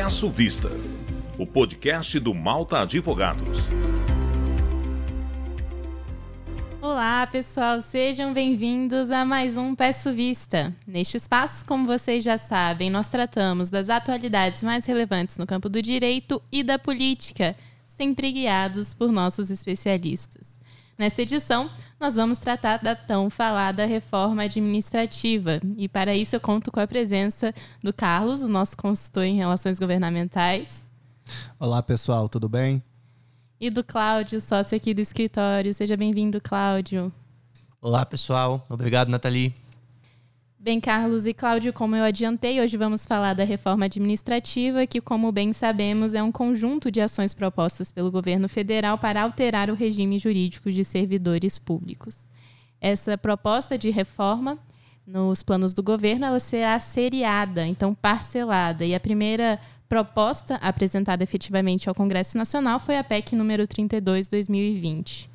Peço Vista, o podcast do Malta Advogados. Olá, pessoal, sejam bem-vindos a mais um Peço Vista. Neste espaço, como vocês já sabem, nós tratamos das atualidades mais relevantes no campo do direito e da política, sempre guiados por nossos especialistas. Nesta edição, nós vamos tratar da tão falada reforma administrativa. E para isso eu conto com a presença do Carlos, o nosso consultor em relações governamentais. Olá, pessoal, tudo bem? E do Cláudio, sócio aqui do escritório. Seja bem-vindo, Cláudio. Olá, pessoal. Obrigado, Nathalie. Bem, Carlos e Cláudio, como eu adiantei, hoje vamos falar da reforma administrativa, que, como bem sabemos, é um conjunto de ações propostas pelo governo federal para alterar o regime jurídico de servidores públicos. Essa proposta de reforma, nos planos do governo, ela será seriada, então parcelada, e a primeira proposta apresentada efetivamente ao Congresso Nacional foi a PEC número 32/2020.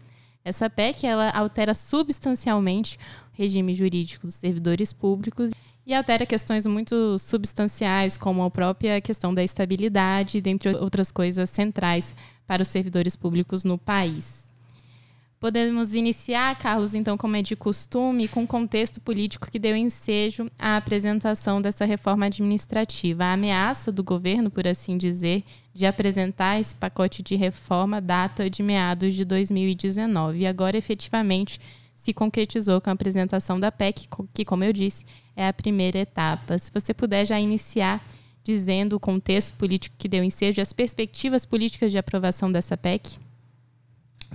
Essa PEC ela altera substancialmente o regime jurídico dos servidores públicos e altera questões muito substanciais, como a própria questão da estabilidade, dentre outras coisas centrais para os servidores públicos no país. Podemos iniciar, Carlos, então, como é de costume, com o contexto político que deu ensejo à apresentação dessa reforma administrativa. A ameaça do governo, por assim dizer, de apresentar esse pacote de reforma data de meados de 2019 e agora efetivamente se concretizou com a apresentação da PEC, que, como eu disse, é a primeira etapa. Se você puder já iniciar dizendo o contexto político que deu ensejo, as perspectivas políticas de aprovação dessa PEC.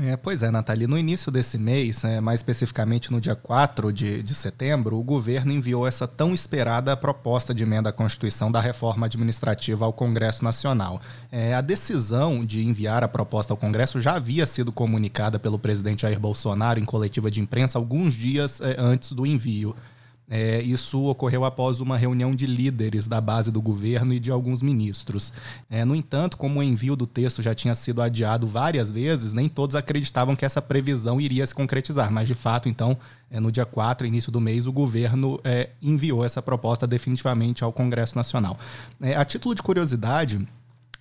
É, pois é, Nathalie. No início desse mês, é, mais especificamente no dia 4 de, de setembro, o governo enviou essa tão esperada proposta de emenda à Constituição da reforma administrativa ao Congresso Nacional. É, a decisão de enviar a proposta ao Congresso já havia sido comunicada pelo presidente Jair Bolsonaro em coletiva de imprensa alguns dias é, antes do envio. É, isso ocorreu após uma reunião de líderes da base do governo e de alguns ministros. É, no entanto, como o envio do texto já tinha sido adiado várias vezes, nem todos acreditavam que essa previsão iria se concretizar. Mas, de fato, então, é, no dia 4, início do mês, o governo é, enviou essa proposta definitivamente ao Congresso Nacional. É, a título de curiosidade,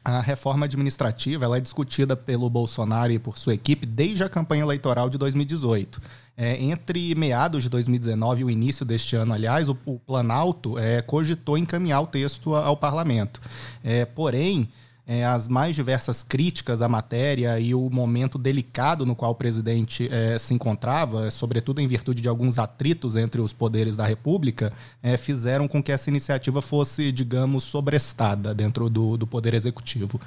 a reforma administrativa ela é discutida pelo Bolsonaro e por sua equipe desde a campanha eleitoral de 2018. É, entre meados de 2019 e o início deste ano, aliás, o, o Planalto é, cogitou encaminhar o texto ao parlamento. É, porém, é, as mais diversas críticas à matéria e o momento delicado no qual o presidente é, se encontrava, sobretudo em virtude de alguns atritos entre os poderes da República, é, fizeram com que essa iniciativa fosse, digamos, sobrestada dentro do, do Poder Executivo.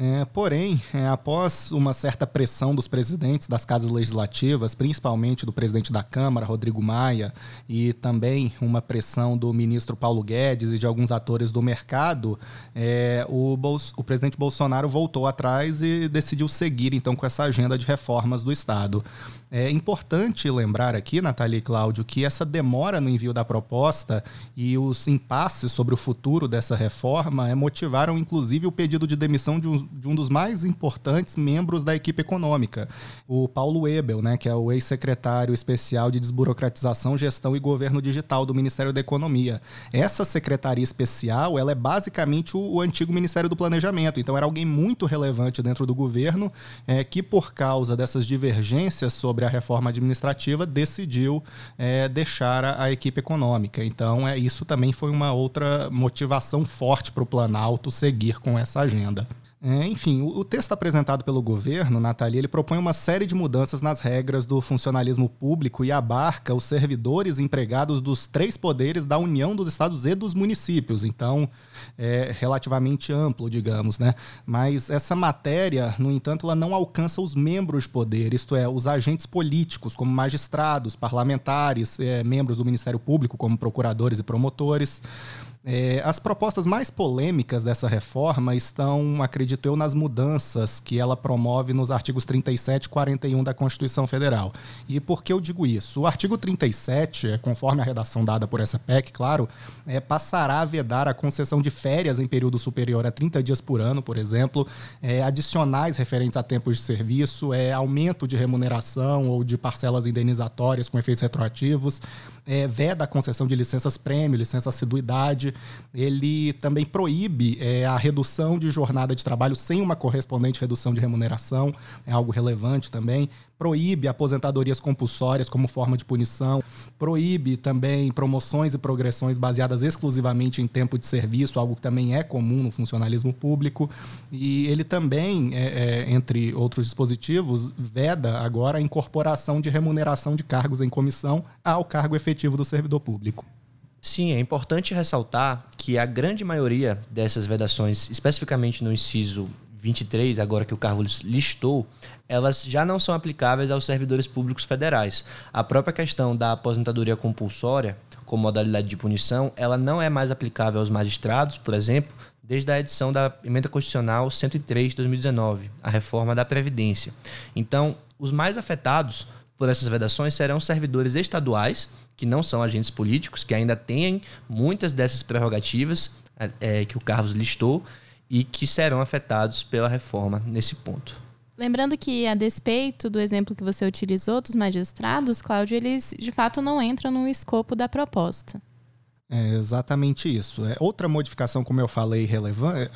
É, porém, é, após uma certa pressão dos presidentes das casas legislativas, principalmente do presidente da Câmara, Rodrigo Maia, e também uma pressão do ministro Paulo Guedes e de alguns atores do mercado, é, o, o presidente Bolsonaro voltou atrás e decidiu seguir então com essa agenda de reformas do Estado. É importante lembrar aqui, Natália e Cláudio, que essa demora no envio da proposta e os impasses sobre o futuro dessa reforma é, motivaram, inclusive, o pedido de demissão de um, de um dos mais importantes membros da equipe econômica, o Paulo Ebel, né, que é o ex-secretário especial de Desburocratização, Gestão e Governo Digital do Ministério da Economia. Essa secretaria especial ela é basicamente o, o antigo Ministério do Planejamento, então era alguém muito relevante dentro do governo é, que, por causa dessas divergências sobre sobre a reforma administrativa, decidiu é, deixar a, a, equipe econômica. Então, é, isso também foi uma outra motivação forte para o Planalto seguir com essa agenda. É, enfim, o, o, texto apresentado pelo governo, Natalia, ele propõe uma série de mudanças nas regras do funcionalismo público e abarca os servidores empregados dos três poderes da União dos Estados e dos municípios. Então, é relativamente amplo, digamos, né? Mas essa matéria, no entanto, ela não alcança os membros de poder, isto é, os agentes políticos, como magistrados, parlamentares, é, membros do Ministério Público, como procuradores e promotores. É, as propostas mais polêmicas dessa reforma estão, acredito eu, nas mudanças que ela promove nos artigos 37 e 41 da Constituição Federal. E por que eu digo isso? O artigo 37, é, conforme a redação dada por essa PEC, claro, é, passará a vedar a concessão de férias em período superior a 30 dias por ano, por exemplo, é, adicionais referentes a tempos de serviço, é, aumento de remuneração ou de parcelas indenizatórias com efeitos retroativos, é, veda a concessão de licenças prêmio, licença assiduidade. Ele também proíbe é, a redução de jornada de trabalho sem uma correspondente redução de remuneração, é algo relevante também proíbe aposentadorias compulsórias como forma de punição, proíbe também promoções e progressões baseadas exclusivamente em tempo de serviço, algo que também é comum no funcionalismo público. E ele também, é, é, entre outros dispositivos, veda agora a incorporação de remuneração de cargos em comissão ao cargo efetivo do servidor público. Sim, é importante ressaltar que a grande maioria dessas vedações, especificamente no inciso 23, agora que o Carlos listou, elas já não são aplicáveis aos servidores públicos federais. A própria questão da aposentadoria compulsória, como modalidade de punição, ela não é mais aplicável aos magistrados, por exemplo, desde a edição da Emenda Constitucional 103 de 2019, a reforma da Previdência. Então, os mais afetados por essas vedações serão servidores estaduais, que não são agentes políticos, que ainda têm muitas dessas prerrogativas é, que o Carlos listou, e que serão afetados pela reforma nesse ponto. Lembrando que, a despeito do exemplo que você utilizou dos magistrados, Cláudio, eles de fato não entram no escopo da proposta. É exatamente isso. É outra modificação, como eu falei, relevante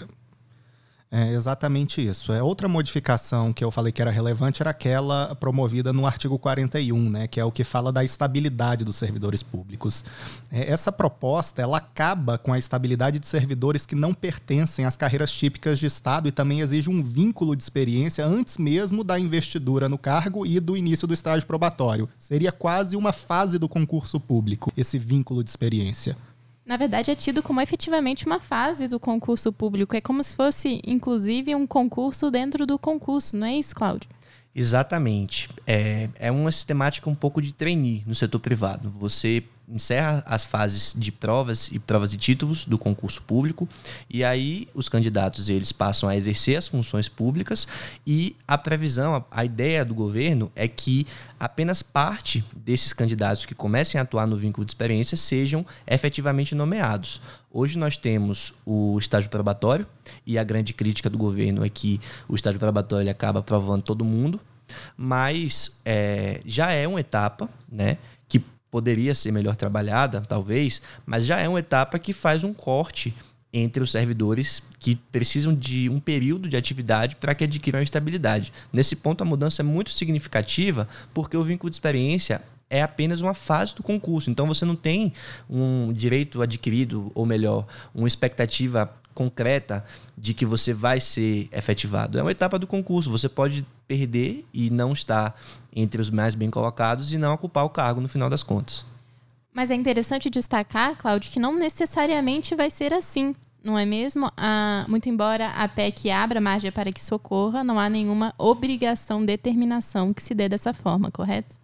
é exatamente isso. É outra modificação que eu falei que era relevante era aquela promovida no artigo 41, né, que é o que fala da estabilidade dos servidores públicos. É, essa proposta ela acaba com a estabilidade de servidores que não pertencem às carreiras típicas de Estado e também exige um vínculo de experiência antes mesmo da investidura no cargo e do início do estágio probatório. Seria quase uma fase do concurso público esse vínculo de experiência na verdade, é tido como efetivamente uma fase do concurso público. É como se fosse, inclusive, um concurso dentro do concurso, não é isso, Cláudio? Exatamente. É, é uma sistemática um pouco de trainee no setor privado. Você encerra as fases de provas e provas de títulos do concurso público e aí os candidatos eles passam a exercer as funções públicas e a previsão, a, a ideia do governo é que apenas parte desses candidatos que comecem a atuar no vínculo de experiência sejam efetivamente nomeados. Hoje nós temos o estágio probatório e a grande crítica do governo é que o estágio probatório acaba aprovando todo mundo, mas é, já é uma etapa, né? Poderia ser melhor trabalhada, talvez, mas já é uma etapa que faz um corte entre os servidores que precisam de um período de atividade para que adquiram estabilidade. Nesse ponto, a mudança é muito significativa porque o vínculo de experiência é apenas uma fase do concurso. Então, você não tem um direito adquirido, ou melhor, uma expectativa concreta de que você vai ser efetivado. É uma etapa do concurso. Você pode perder e não estar entre os mais bem colocados e não ocupar o cargo no final das contas. Mas é interessante destacar, Cláudio, que não necessariamente vai ser assim, não é mesmo? Ah, muito embora a PEC abra margem para que socorra, não há nenhuma obrigação, determinação que se dê dessa forma, correto?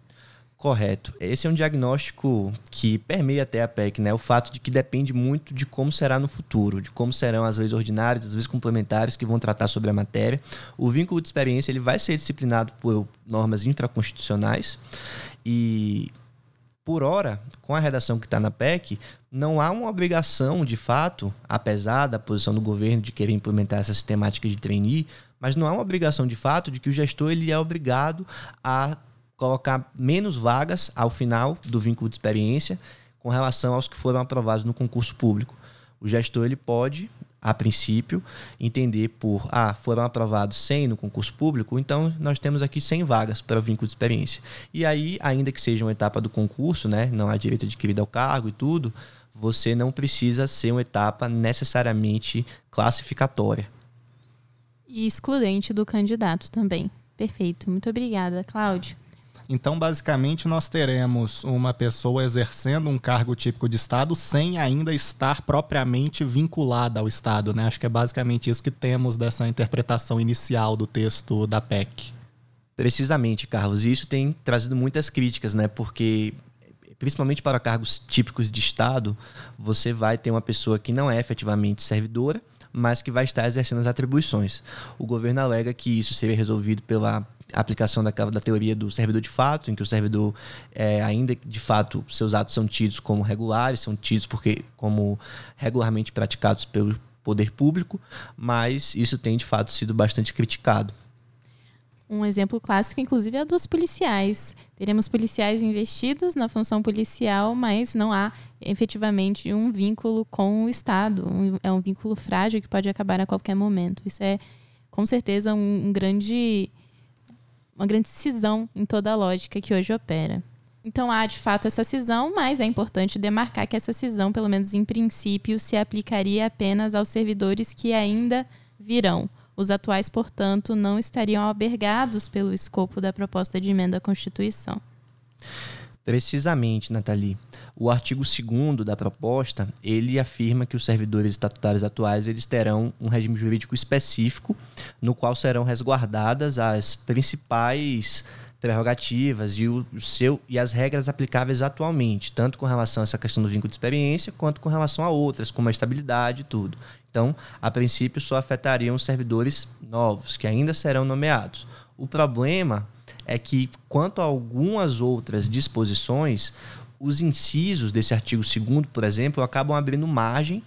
Correto. Esse é um diagnóstico que permeia até a PEC, né? O fato de que depende muito de como será no futuro, de como serão as leis ordinárias, as leis complementares que vão tratar sobre a matéria. O vínculo de experiência ele vai ser disciplinado por normas infraconstitucionais e por hora, com a redação que está na PEC, não há uma obrigação, de fato, apesar da posição do governo de querer implementar essa sistemática de trainee, mas não há uma obrigação, de fato, de que o gestor ele é obrigado a colocar menos vagas ao final do vínculo de experiência com relação aos que foram aprovados no concurso público. O gestor ele pode, a princípio, entender por, ah, foram aprovados 100 no concurso público, então nós temos aqui 100 vagas para o vínculo de experiência. E aí, ainda que seja uma etapa do concurso, né, não há direito adquirido ao cargo e tudo, você não precisa ser uma etapa necessariamente classificatória. E excludente do candidato também. Perfeito. Muito obrigada, Cláudio. Então, basicamente, nós teremos uma pessoa exercendo um cargo típico de Estado sem ainda estar propriamente vinculada ao Estado. Né? Acho que é basicamente isso que temos dessa interpretação inicial do texto da PEC. Precisamente, Carlos. E isso tem trazido muitas críticas, né? Porque principalmente para cargos típicos de Estado, você vai ter uma pessoa que não é efetivamente servidora, mas que vai estar exercendo as atribuições. O governo alega que isso seria resolvido pela aplicação da teoria do servidor de fato, em que o servidor, é, ainda de fato, seus atos são tidos como regulares, são tidos porque como regularmente praticados pelo poder público, mas isso tem de fato sido bastante criticado. Um exemplo clássico, inclusive, é dos policiais. Teremos policiais investidos na função policial, mas não há efetivamente um vínculo com o Estado. Um, é um vínculo frágil que pode acabar a qualquer momento. Isso é, com certeza, um, um grande, uma grande cisão em toda a lógica que hoje opera. Então há de fato essa cisão, mas é importante demarcar que essa cisão, pelo menos em princípio, se aplicaria apenas aos servidores que ainda virão. Os atuais, portanto, não estariam albergados pelo escopo da proposta de emenda à Constituição. Precisamente, Nathalie. O artigo 2 da proposta, ele afirma que os servidores estatutários atuais eles terão um regime jurídico específico, no qual serão resguardadas as principais prerrogativas e, o, seu, e as regras aplicáveis atualmente, tanto com relação a essa questão do vínculo de experiência, quanto com relação a outras, como a estabilidade e tudo. Então, a princípio, só afetariam os servidores novos, que ainda serão nomeados. O problema é que, quanto a algumas outras disposições, os incisos desse artigo 2, por exemplo, acabam abrindo margem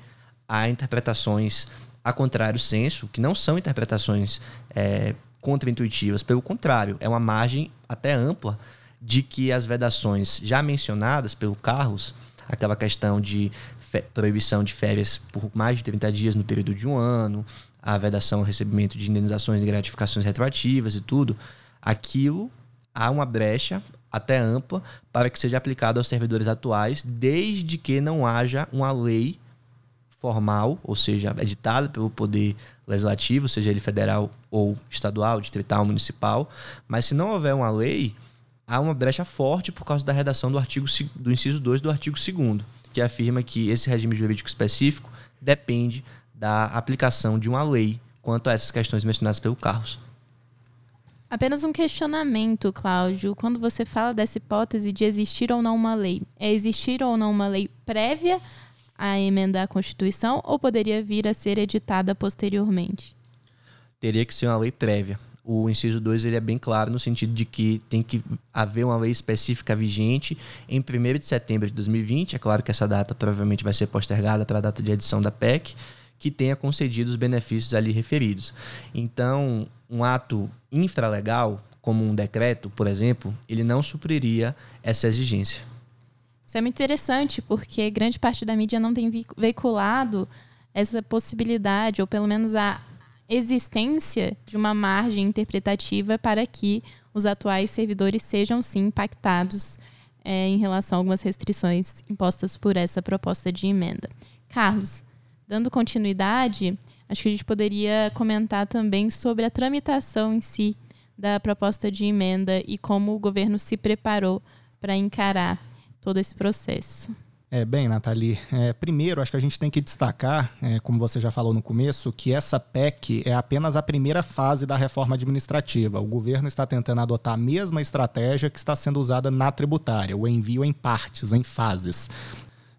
a interpretações a contrário senso, que não são interpretações é, contraintuitivas. Pelo contrário, é uma margem até ampla de que as vedações já mencionadas pelo Carlos, aquela questão de proibição de férias por mais de 30 dias no período de um ano, a vedação ao recebimento de indenizações e gratificações retroativas e tudo, aquilo há uma brecha até ampla para que seja aplicado aos servidores atuais, desde que não haja uma lei formal, ou seja, editada pelo Poder Legislativo, seja ele federal ou estadual, distrital, municipal. Mas se não houver uma lei, há uma brecha forte por causa da redação do artigo do inciso 2 do artigo 2 que afirma que esse regime jurídico específico depende da aplicação de uma lei quanto a essas questões mencionadas pelo Carlos. Apenas um questionamento, Cláudio. Quando você fala dessa hipótese de existir ou não uma lei, é existir ou não uma lei prévia a emenda à Constituição ou poderia vir a ser editada posteriormente? Teria que ser uma lei prévia. O inciso 2 ele é bem claro no sentido de que tem que haver uma lei específica vigente em 1 de setembro de 2020. É claro que essa data provavelmente vai ser postergada para a data de edição da PEC, que tenha concedido os benefícios ali referidos. Então, um ato infralegal, como um decreto, por exemplo, ele não supriria essa exigência. Isso é muito interessante, porque grande parte da mídia não tem veiculado essa possibilidade, ou pelo menos a existência de uma margem interpretativa para que os atuais servidores sejam sim impactados é, em relação a algumas restrições impostas por essa proposta de emenda. Carlos, dando continuidade, acho que a gente poderia comentar também sobre a tramitação em si da proposta de emenda e como o governo se preparou para encarar todo esse processo? É, bem, Nathalie, é, primeiro acho que a gente tem que destacar, é, como você já falou no começo, que essa PEC é apenas a primeira fase da reforma administrativa. O governo está tentando adotar a mesma estratégia que está sendo usada na tributária, o envio em partes, em fases.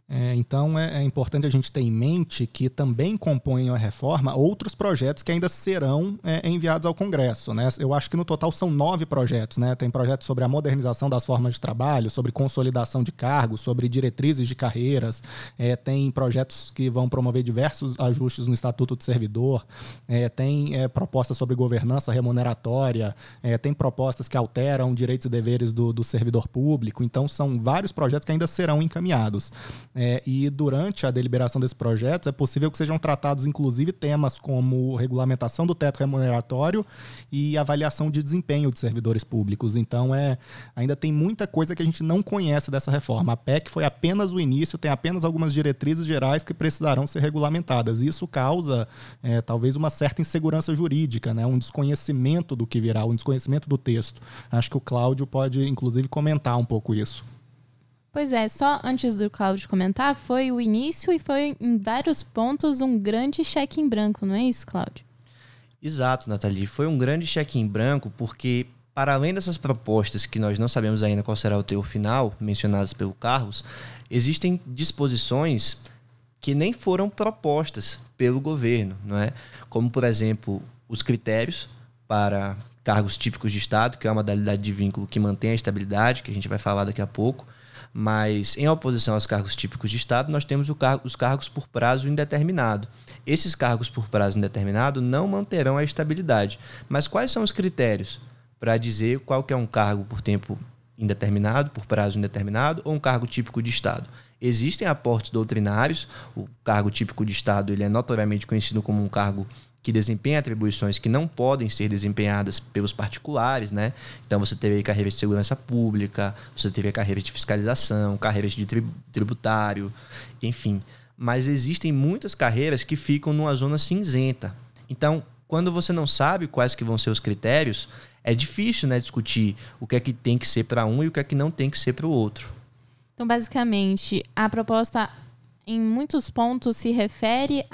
É, então é, é, importante a gente ter em mente que também compõem a reforma outros projetos que ainda serão é, enviados ao Congresso. Né? Eu acho que no total são nove projetos. Né? Tem projetos sobre a modernização das formas de trabalho, sobre consolidação de cargos, sobre diretrizes de carreiras, é, tem projetos que vão promover diversos ajustes no Estatuto do Servidor, é, tem é, propostas sobre governança remuneratória, tem propostas que alteram direitos e deveres do, do servidor público. Então são vários projetos que ainda serão encaminhados. É, e durante a deliberação desses projetos é possível que sejam tratados, inclusive, temas como regulamentação do teto remuneratório e avaliação de desempenho de servidores públicos. Então, é, ainda tem muita coisa que a gente não conhece dessa reforma. A PEC foi apenas o início, tem apenas algumas diretrizes gerais que precisarão ser regulamentadas. Isso causa, é, talvez, uma certa insegurança jurídica, né? um desconhecimento do que virá, um desconhecimento do texto. Acho que o Cláudio pode, inclusive, comentar um pouco isso. Pois é, só antes do Cláudio comentar, foi o início e foi em vários pontos um grande cheque em branco, não é isso, Cláudio? Exato, Nathalie. Foi um grande cheque em branco porque, para além dessas propostas que nós não sabemos ainda qual será o teu final, mencionadas pelo Carlos, existem disposições que nem foram propostas pelo governo, não é? Como, por exemplo, os critérios para cargos típicos de Estado, que é uma modalidade de vínculo que mantém a estabilidade, que a gente vai falar daqui a pouco mas, em oposição aos cargos típicos de Estado, nós temos car os cargos por prazo indeterminado. Esses cargos por prazo indeterminado não manterão a estabilidade. Mas quais são os critérios para dizer qual que é um cargo por tempo indeterminado, por prazo indeterminado, ou um cargo típico de Estado. Existem aportes doutrinários, o cargo típico de Estado ele é notoriamente conhecido como um cargo que desempenha atribuições que não podem ser desempenhadas pelos particulares, né? Então você teria carreiras de segurança pública, você teria carreiras de fiscalização, carreiras de tributário, enfim. Mas existem muitas carreiras que ficam numa zona cinzenta. Então, quando você não sabe quais que vão ser os critérios, é difícil, né, discutir o que é que tem que ser para um e o que é que não tem que ser para o outro. Então, basicamente, a proposta em muitos pontos se refere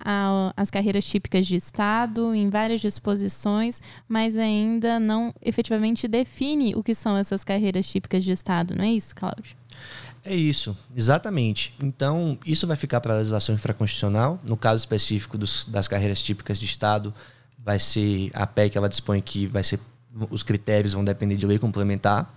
às carreiras típicas de Estado, em várias disposições, mas ainda não efetivamente define o que são essas carreiras típicas de Estado, não é isso, Cláudio? É isso, exatamente. Então, isso vai ficar para a legislação infraconstitucional. No caso específico dos, das carreiras típicas de Estado, vai ser a PEC, ela dispõe que vai ser os critérios vão depender de lei complementar,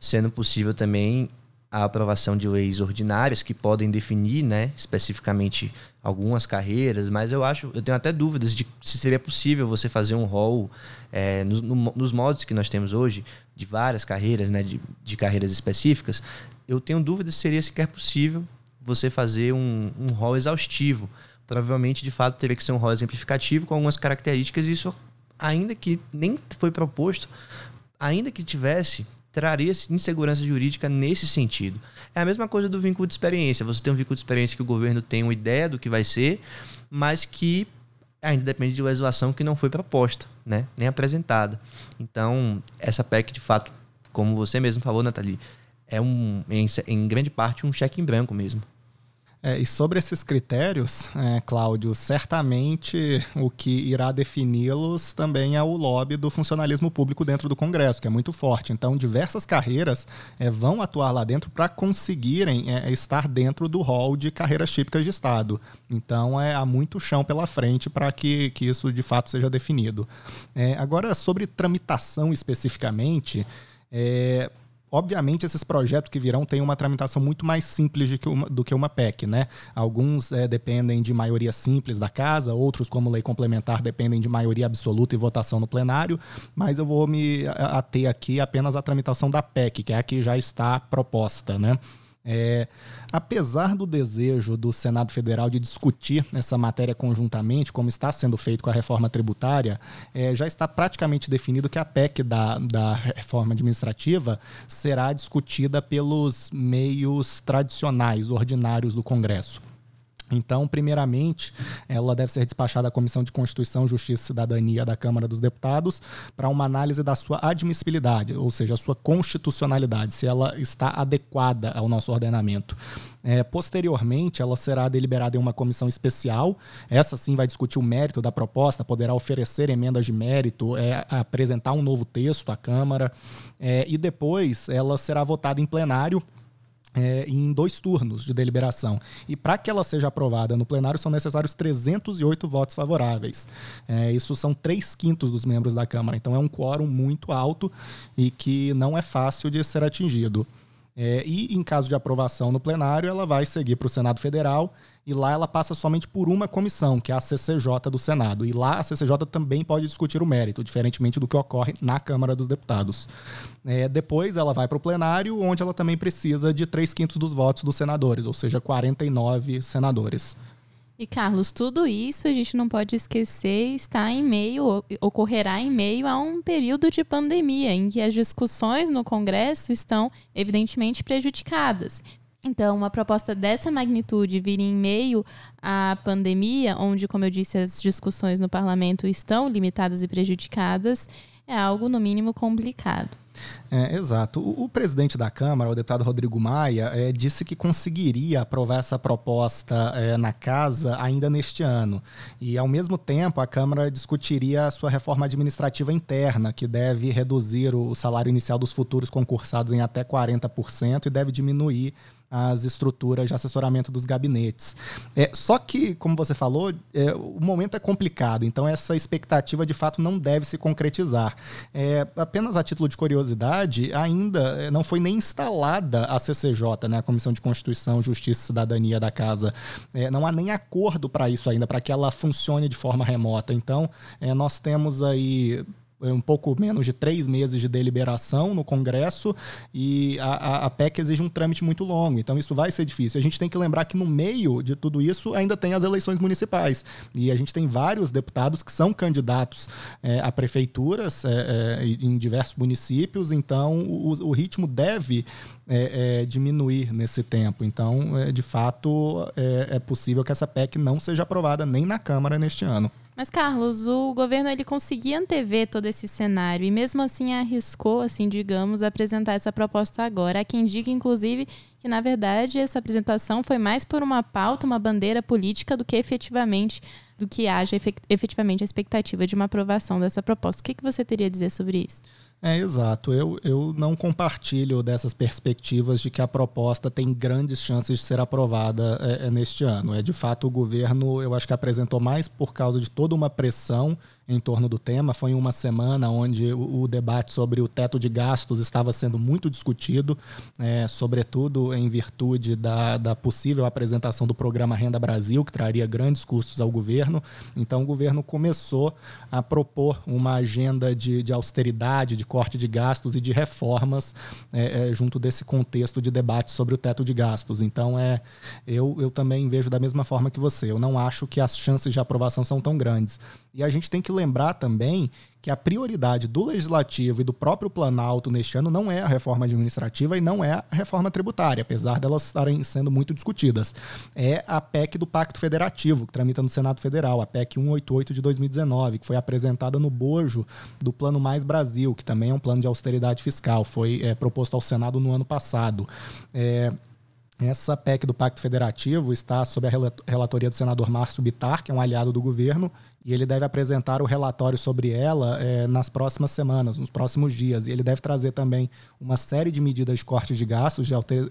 sendo possível também a aprovação de leis ordinárias que podem definir, né, especificamente algumas carreiras, mas eu acho, eu tenho até dúvidas de se seria possível você fazer um rol é, nos, no, nos modos que nós temos hoje de várias carreiras, né, de, de carreiras específicas. Eu tenho dúvidas se seria sequer possível você fazer um, um rol exaustivo. Provavelmente, de fato, teria que ser um rol exemplificativo com algumas características. E isso, ainda que nem foi proposto, ainda que tivesse, traria insegurança jurídica nesse sentido. É a mesma coisa do vínculo de experiência. Você tem um vínculo de experiência que o governo tem uma ideia do que vai ser, mas que ainda depende de legislação que não foi proposta, né? nem apresentada. Então, essa PEC, de fato, como você mesmo falou, Nathalie, é um, em, em grande parte um cheque em branco mesmo. É, e sobre esses critérios, é, Cláudio, certamente o que irá defini-los também é o lobby do funcionalismo público dentro do Congresso, que é muito forte. Então, diversas carreiras é, vão atuar lá dentro para conseguirem é, estar dentro do rol de carreiras típicas de Estado. Então, é, há muito chão pela frente para que, que isso de fato seja definido. É, agora, sobre tramitação especificamente, é, Obviamente, esses projetos que virão têm uma tramitação muito mais simples do que uma, do que uma PEC, né? Alguns é, dependem de maioria simples da casa, outros, como lei complementar, dependem de maioria absoluta e votação no plenário, mas eu vou me ater aqui apenas à tramitação da PEC, que é a que já está proposta, né? É, apesar do desejo do Senado Federal de discutir essa matéria conjuntamente, como está sendo feito com a reforma tributária, é, já está praticamente definido que a PEC da, da reforma administrativa será discutida pelos meios tradicionais, ordinários do Congresso. Então, primeiramente, ela deve ser despachada à Comissão de Constituição, Justiça e Cidadania da Câmara dos Deputados para uma análise da sua admissibilidade, ou seja, a sua constitucionalidade, se ela está adequada ao nosso ordenamento. É, posteriormente, ela será deliberada em uma comissão especial. Essa sim vai discutir o mérito da proposta, poderá oferecer emendas de mérito, é, apresentar um novo texto à Câmara. É, e depois ela será votada em plenário é, em dois turnos de deliberação. E para que ela seja aprovada no plenário são necessários 308 votos favoráveis. É, isso são três quintos dos membros da Câmara. Então é um quórum muito alto e que não é fácil de ser atingido. É, e em caso de aprovação no plenário, ela vai seguir para o Senado Federal e lá ela passa somente por uma comissão, que é a CCJ do Senado. E lá a CCJ também pode discutir o mérito, diferentemente do que ocorre na Câmara dos Deputados. É, depois ela vai para o plenário, onde ela também precisa de três quintos dos votos dos senadores, ou seja, 49 senadores. E Carlos, tudo isso a gente não pode esquecer está em meio, ocorrerá em meio a um período de pandemia, em que as discussões no Congresso estão evidentemente prejudicadas. Então, uma proposta dessa magnitude vir em meio à pandemia, onde, como eu disse, as discussões no parlamento estão limitadas e prejudicadas, é algo, no mínimo, complicado. É, exato. O, o, presidente da Câmara, o deputado Rodrigo Maia, é, disse que conseguiria aprovar essa proposta é, na casa ainda neste ano. E, ao mesmo tempo, a Câmara discutiria a sua reforma administrativa interna, que deve reduzir o salário inicial dos futuros concursados em até 40% e deve diminuir as estruturas de assessoramento dos gabinetes. É, só que, como você falou, é, o momento é complicado, então essa expectativa de fato não deve se concretizar. É, apenas a título de curiosidade, ainda é, não foi nem instalada a CCJ, né, a Comissão de Constituição, Justiça e Cidadania da Casa. É, não há nem acordo para isso ainda, para que ela funcione de forma remota. Então, é, nós temos aí um pouco menos de três meses de deliberação no Congresso e a, a, PEC exige um trâmite muito longo, então isso vai ser difícil. A gente tem que lembrar que no meio de tudo isso ainda tem as eleições municipais e a gente tem vários deputados que são candidatos é, a prefeituras é, é, em diversos municípios, então o, o ritmo deve é, é, diminuir nesse tempo. Então, é, de fato, é, é, possível que essa PEC não seja aprovada nem na Câmara neste ano. Mas, Carlos, o governo ele conseguia antever todo esse cenário e mesmo assim arriscou, assim, digamos, apresentar essa proposta agora. Há quem diga, inclusive, que na verdade essa apresentação foi mais por uma pauta, uma bandeira política do que efetivamente do que haja efetivamente a expectativa de uma aprovação dessa proposta. O que, que você teria a dizer sobre isso? É, exato. Eu, eu não compartilho dessas perspectivas de que a proposta tem grandes chances de ser aprovada é, é, neste ano. É de fato o governo, eu acho que apresentou mais por causa de toda uma pressão em torno do tema. Foi uma semana onde o, o debate sobre o teto de gastos estava sendo muito discutido, é, sobretudo em virtude da, da possível apresentação do programa Renda Brasil, que traria grandes custos ao governo. Então, o governo começou a propor uma agenda de, de austeridade, de corte de gastos e de reformas é, é, junto desse contexto de debate sobre o teto de gastos. Então, é, eu, eu também vejo da mesma forma que você. Eu não acho que as chances de aprovação são tão grandes. E a gente tem que lembrar também que a prioridade do legislativo e do próprio Planalto neste ano não é a reforma administrativa e não é a reforma tributária, apesar delas estarem sendo muito discutidas. É a PEC do Pacto Federativo, que tramita no Senado Federal, a PEC 188 de 2019, que foi apresentada no bojo do Plano Mais Brasil, que também é um plano de austeridade fiscal, foi é, proposto ao Senado no ano passado. É, essa PEC do Pacto Federativo está sob a relatoria do senador Márcio Bitar, que é um aliado do governo, e ele deve apresentar o relatório sobre ela é, nas próximas semanas, nos próximos dias. E ele deve trazer também uma série de medidas de corte de gastos,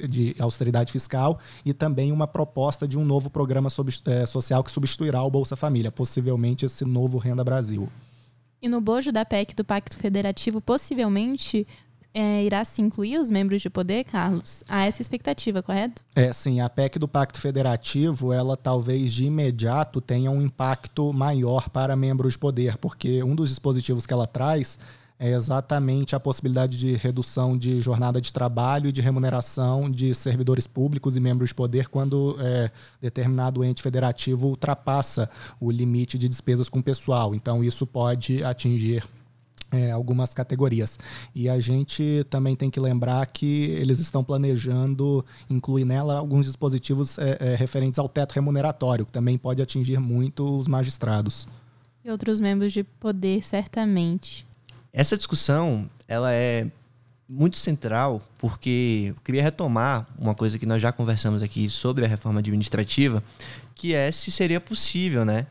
de austeridade fiscal e também uma proposta de um novo programa é, social que substituirá o Bolsa Família, possivelmente esse novo Renda Brasil. E no bojo da PEC do Pacto Federativo, possivelmente é, irá se incluir os membros de poder, Carlos? Há essa expectativa, correto? É, sim. A PEC do Pacto Federativo, ela talvez de imediato tenha um impacto maior para membros de poder, porque um dos dispositivos que ela traz é exatamente a possibilidade de redução de jornada de trabalho e de remuneração de servidores públicos e membros de poder quando é, determinado ente federativo ultrapassa o limite de despesas com pessoal. Então, isso pode atingir é, algumas categorias. E a gente também tem que lembrar que eles estão planejando incluir nela alguns dispositivos é, é, referentes ao teto remuneratório, que também pode atingir muito os magistrados. E outros membros de poder, certamente. Essa discussão ela é muito central porque eu queria retomar uma coisa que nós já conversamos aqui sobre a reforma administrativa, que é se seria possível, né,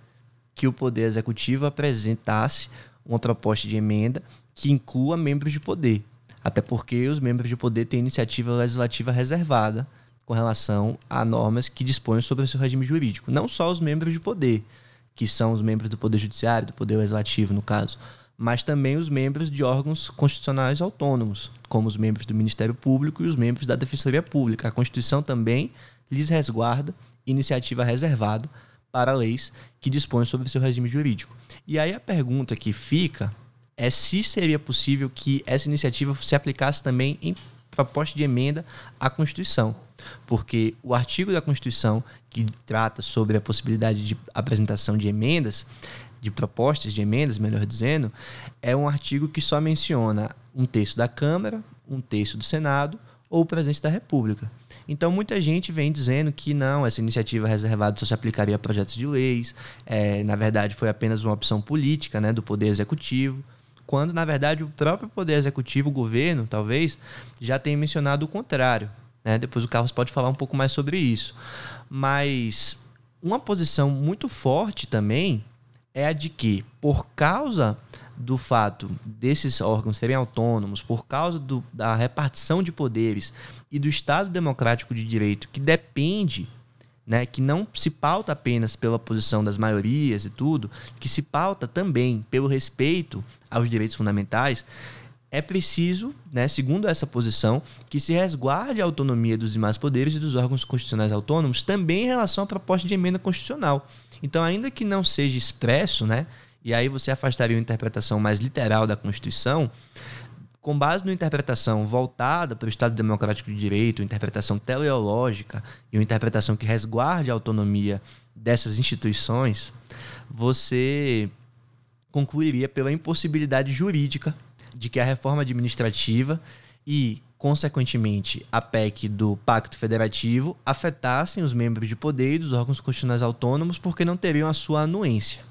que o poder executivo apresentasse uma proposta de emenda que inclua membros de poder. Até porque os membros de poder têm iniciativa legislativa reservada com relação a normas que dispõem sobre o seu regime jurídico. Não só os membros de poder, que são os membros do Poder Judiciário, do Poder Legislativo, no caso, mas também os membros de órgãos constitucionais autônomos, como os membros do Ministério Público e os membros da Defensoria Pública. A Constituição também lhes resguarda iniciativa reservada para leis que dispõem sobre seu regime jurídico. E aí a pergunta que fica é se seria possível que essa iniciativa se aplicasse também em proposta de emenda à Constituição. Porque o artigo da Constituição que trata sobre a possibilidade de apresentação de emendas, de propostas de emendas, melhor dizendo, é um artigo que só menciona um texto da Câmara, um texto do Senado ou o presidente da República. Então, muita gente vem dizendo que não, essa iniciativa reservada só se aplicaria a projetos de leis, é, na verdade, foi apenas uma opção política né, do Poder Executivo, quando, na verdade, o próprio Poder Executivo, o governo, talvez, já tenha mencionado o contrário. Né? Depois o Carlos pode falar um pouco mais sobre isso. Mas uma posição muito forte também é a de que, por causa do fato desses órgãos serem autônomos, por causa do, da repartição de poderes e do Estado democrático de direito, que depende, né, que não se pauta apenas pela posição das maiorias e tudo, que se pauta também pelo respeito aos direitos fundamentais, é preciso, né, segundo essa posição, que se resguarde a autonomia dos demais poderes e dos órgãos constitucionais autônomos, também em relação à proposta de emenda constitucional. Então, ainda que não seja expresso, né, e aí você afastaria uma interpretação mais literal da Constituição, com base numa interpretação voltada para o Estado Democrático de Direito, uma interpretação teleológica e uma interpretação que resguarde a autonomia dessas instituições, você concluiria pela impossibilidade jurídica de que a reforma administrativa e, consequentemente, a PEC do Pacto Federativo afetassem os membros de poder e dos órgãos constitucionais autônomos porque não teriam a sua anuência.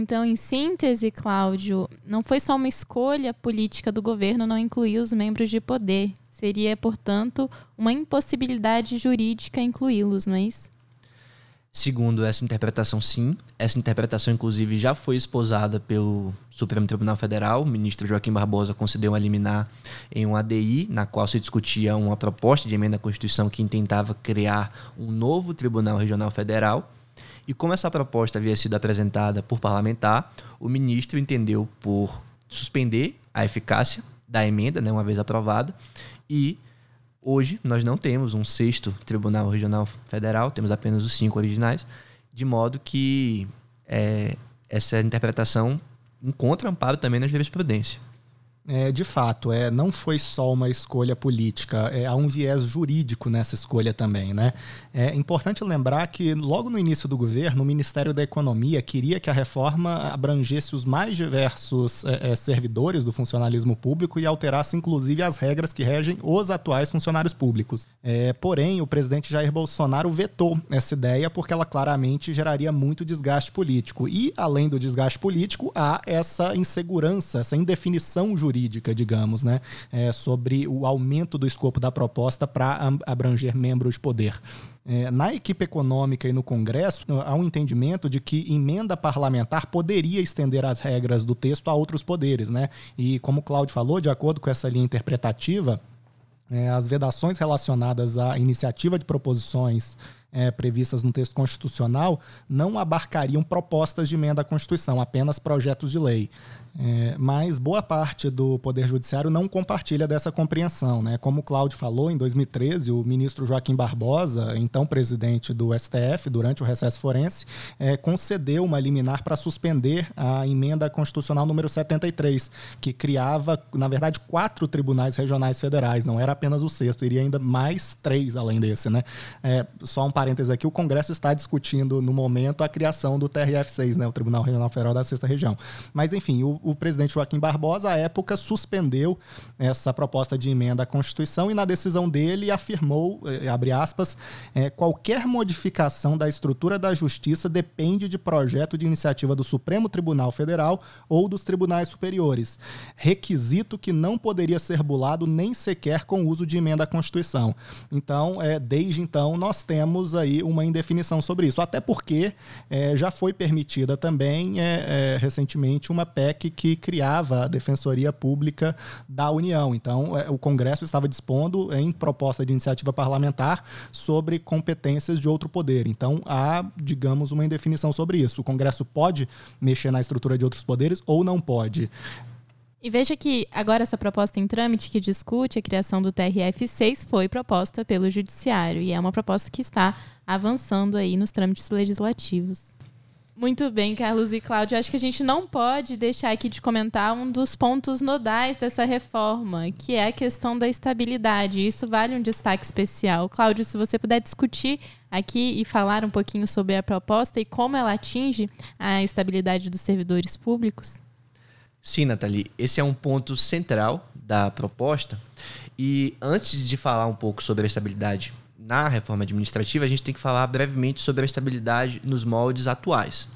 Então, em síntese, Cláudio, não foi só uma escolha política do governo não incluir os membros de poder. Seria, portanto, uma impossibilidade jurídica incluí-los, não é isso? Segundo essa interpretação, sim. Essa interpretação, inclusive, já foi esposada pelo Supremo Tribunal Federal. O ministro Joaquim Barbosa concedeu uma liminar em um ADI, na qual se discutia uma proposta de emenda à Constituição que intentava criar um novo Tribunal Regional Federal. E como essa proposta havia sido apresentada por parlamentar, o ministro entendeu por suspender a eficácia da emenda, né, uma vez aprovada, e hoje nós não temos um sexto Tribunal Regional Federal, temos apenas os cinco originais, de modo que é, essa interpretação encontra amparo também na jurisprudência. É, de fato, é, não foi só uma escolha política, é, há um viés jurídico nessa escolha também. Né? É importante lembrar que, logo no início do governo, o Ministério da Economia queria que a reforma abrangesse os mais diversos é, é, servidores do funcionalismo público e alterasse, inclusive, as regras que regem os atuais funcionários públicos. É, porém, o presidente Jair Bolsonaro vetou essa ideia porque ela claramente geraria muito desgaste político. E, além do desgaste político, há essa insegurança, essa indefinição jurídica jurídica, digamos, né, é, sobre o aumento do escopo da proposta para abranger membros de poder. É, na equipe econômica e no Congresso, há um entendimento de que emenda parlamentar poderia estender as regras do texto a outros poderes. Né? E, como o Cláudio falou, de acordo com essa linha interpretativa, é, as vedações relacionadas à iniciativa de proposições é, previstas no texto constitucional não abarcariam propostas de emenda à Constituição, apenas projetos de lei. É, mas boa parte do Poder Judiciário não compartilha dessa compreensão. Né? Como o Cláudio falou, em 2013, o ministro Joaquim Barbosa, então presidente do STF, durante o recesso forense, é, concedeu uma liminar para suspender a emenda constitucional número 73, que criava, na verdade, quatro tribunais regionais federais, não era apenas o sexto, iria ainda mais três além desse. Né? É, só um parênteses aqui, o Congresso está discutindo no momento a criação do TRF6, né, o Tribunal Regional Federal da Sexta Região. Mas, enfim, o, o presidente Joaquim Barbosa, à época, suspendeu essa proposta de emenda à Constituição e, na decisão dele, afirmou, eh, abre aspas, eh, qualquer modificação da estrutura da Justiça depende de projeto de iniciativa do Supremo Tribunal Federal ou dos tribunais superiores, requisito que não poderia ser bulado nem sequer com o uso de emenda à Constituição. Então, é, desde então, nós temos aí uma indefinição sobre isso. Até porque é, já foi permitida também é, é, recentemente uma PEC que criava a Defensoria Pública da União. Então, é, o Congresso estava dispondo em proposta de iniciativa parlamentar sobre competências de outro poder. Então, há, digamos, uma indefinição sobre isso. O Congresso pode mexer na estrutura de outros poderes ou não pode. E veja que agora essa proposta em trâmite que discute a criação do TRF6 foi proposta pelo Judiciário e é uma proposta que está avançando aí nos trâmites legislativos. Muito bem, Carlos e Cláudio. Acho que a gente não pode deixar aqui de comentar um dos pontos nodais dessa reforma, que é a questão da estabilidade. Isso vale um destaque especial. Cláudio, se você puder discutir aqui e falar um pouquinho sobre a proposta e como ela atinge a estabilidade dos servidores públicos. Sim, Nathalie, esse é um ponto central da proposta. E antes de falar um pouco sobre a estabilidade na reforma administrativa, a gente tem que falar brevemente sobre a estabilidade nos moldes atuais.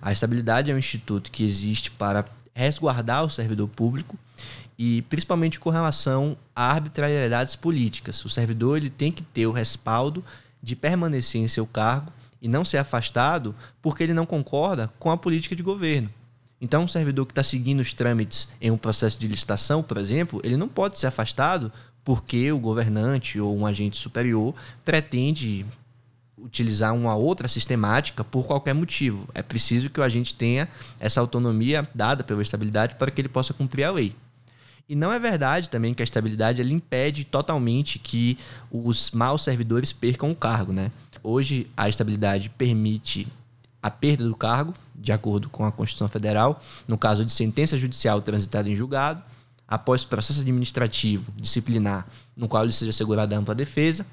A estabilidade é um instituto que existe para resguardar o servidor público e principalmente com relação a arbitrariedades políticas. O servidor ele tem que ter o respaldo de permanecer em seu cargo e não ser afastado porque ele não concorda com a política de governo. Então, um servidor que está seguindo os trâmites em um processo de licitação, por exemplo, ele não pode ser afastado porque o governante ou um agente superior pretende utilizar uma outra sistemática por qualquer motivo. É preciso que o agente tenha essa autonomia dada pela estabilidade para que ele possa cumprir a lei. E não é verdade também que a estabilidade ele impede totalmente que os maus servidores percam o cargo, né? Hoje a estabilidade permite a perda do cargo, de acordo com a Constituição Federal, no caso de sentença judicial transitada em julgado, após processo administrativo disciplinar, no qual lhe seja assegurada ampla defesa,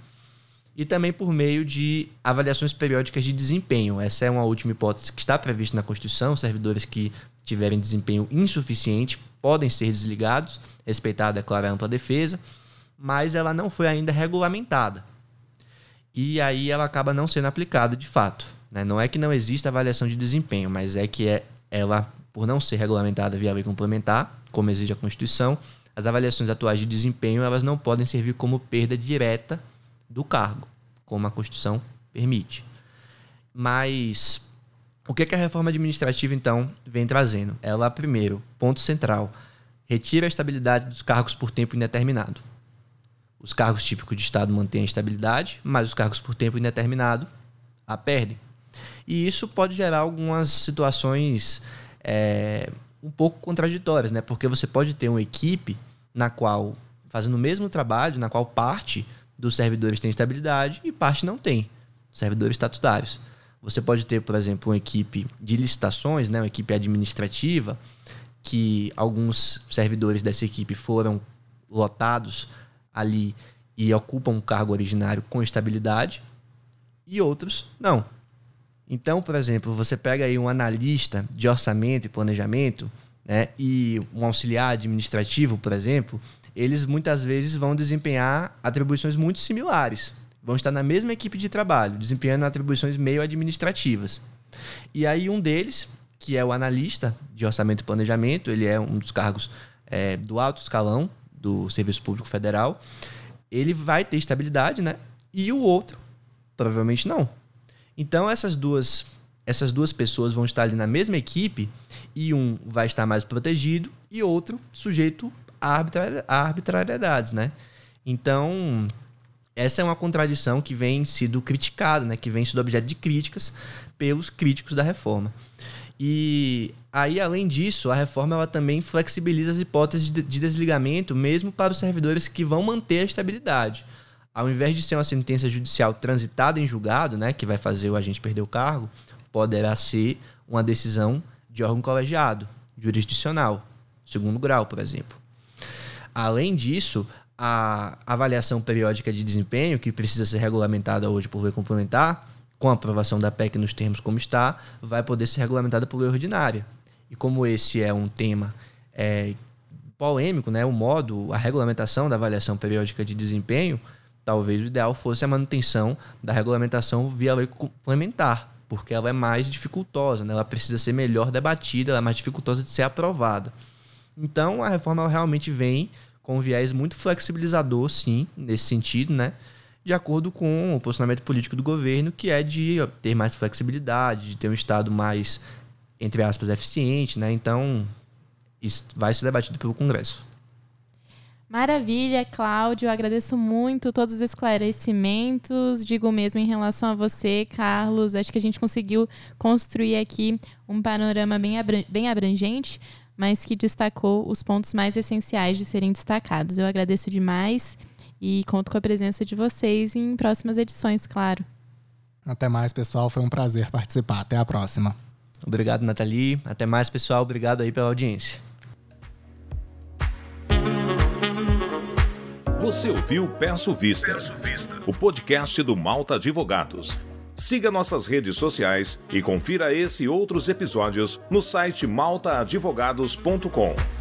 e também por meio de avaliações periódicas de desempenho. Essa é uma última hipótese que está prevista na Constituição. Servidores que tiverem desempenho insuficiente podem ser desligados, respeitada, é claro, a ampla defesa, mas ela não foi ainda regulamentada. E aí ela acaba não sendo aplicada de fato. Né? Não é que não exista avaliação de desempenho, mas é que é, ela, por não ser regulamentada via lei complementar, como exige a Constituição, as avaliações atuais de desempenho elas não podem servir como perda direta do cargo, como a Constituição permite. Mas o que, que a reforma administrativa, então, vem trazendo? Ela, primeiro, ponto central, retira a estabilidade dos cargos por tempo indeterminado. Os cargos típicos de Estado mantêm a estabilidade, mas os cargos por tempo indeterminado a perdem. E isso pode gerar algumas situações é, um pouco contraditórias, né? Porque você pode ter uma equipe na qual, fazendo o mesmo trabalho, na qual parte dos servidores tem estabilidade e parte não tem, servidores estatutários. Você pode ter, por exemplo, uma equipe de licitações, né, uma equipe administrativa, que alguns servidores dessa equipe foram lotados ali e ocupam um cargo originário com estabilidade, e outros não. Então, por exemplo, você pega aí um analista de orçamento e planejamento, né, e um auxiliar administrativo, por exemplo, eles muitas vezes vão desempenhar atribuições muito similares vão estar na mesma equipe de trabalho, desempenhando atribuições meio administrativas. E aí um deles, que é o analista de orçamento e planejamento, ele é um dos cargos é, do alto escalão do Serviço Público Federal, ele vai ter estabilidade, né? E o outro, provavelmente não. Então essas duas essas duas pessoas vão estar ali na mesma equipe e um vai estar mais protegido e outro sujeito a, arbitrariedades, né? Então, essa é uma contradição que vem sido criticada, né, que vem sido objeto de críticas pelos críticos da reforma. E aí, além disso, a reforma ela também flexibiliza as hipóteses de desligamento, mesmo para os servidores que vão manter a estabilidade. Ao invés de ser uma sentença judicial transitada em julgado, né, que vai fazer o agente perder o cargo, poderá ser uma decisão de órgão colegiado, jurisdicional, segundo grau, por exemplo. Além disso, a avaliação periódica de desempenho, que precisa ser regulamentada hoje por lei complementar, com a aprovação da PEC nos termos como está, vai poder ser regulamentada por lei ordinária. E como esse é um tema é, polêmico, né, o modo, a regulamentação da avaliação periódica de desempenho, talvez o ideal fosse a manutenção da regulamentação via lei complementar, porque ela é mais dificultosa, né? ela precisa ser melhor debatida, ela é mais dificultosa de ser aprovada. Então, a reforma realmente vem com um viés muito flexibilizador, sim, nesse sentido, né? De acordo com o posicionamento político do governo, que é de ter mais flexibilidade, de ter um Estado mais, entre aspas, eficiente, né? Então, isso vai ser debatido pelo Congresso. Maravilha, Cláudio. Agradeço muito todos os esclarecimentos. Digo mesmo em relação a você, Carlos. Acho que a gente conseguiu construir aqui um panorama bem abrangente mas que destacou os pontos mais essenciais de serem destacados. Eu agradeço demais e conto com a presença de vocês em próximas edições, claro. Até mais, pessoal. Foi um prazer participar. Até a próxima. Obrigado, Nathalie. Até mais, pessoal. Obrigado aí pela audiência. Você ouviu Peço Vista, Peço Vista, o podcast do Malta Advogados. Siga nossas redes sociais e confira esse e outros episódios no site maltaadvogados.com.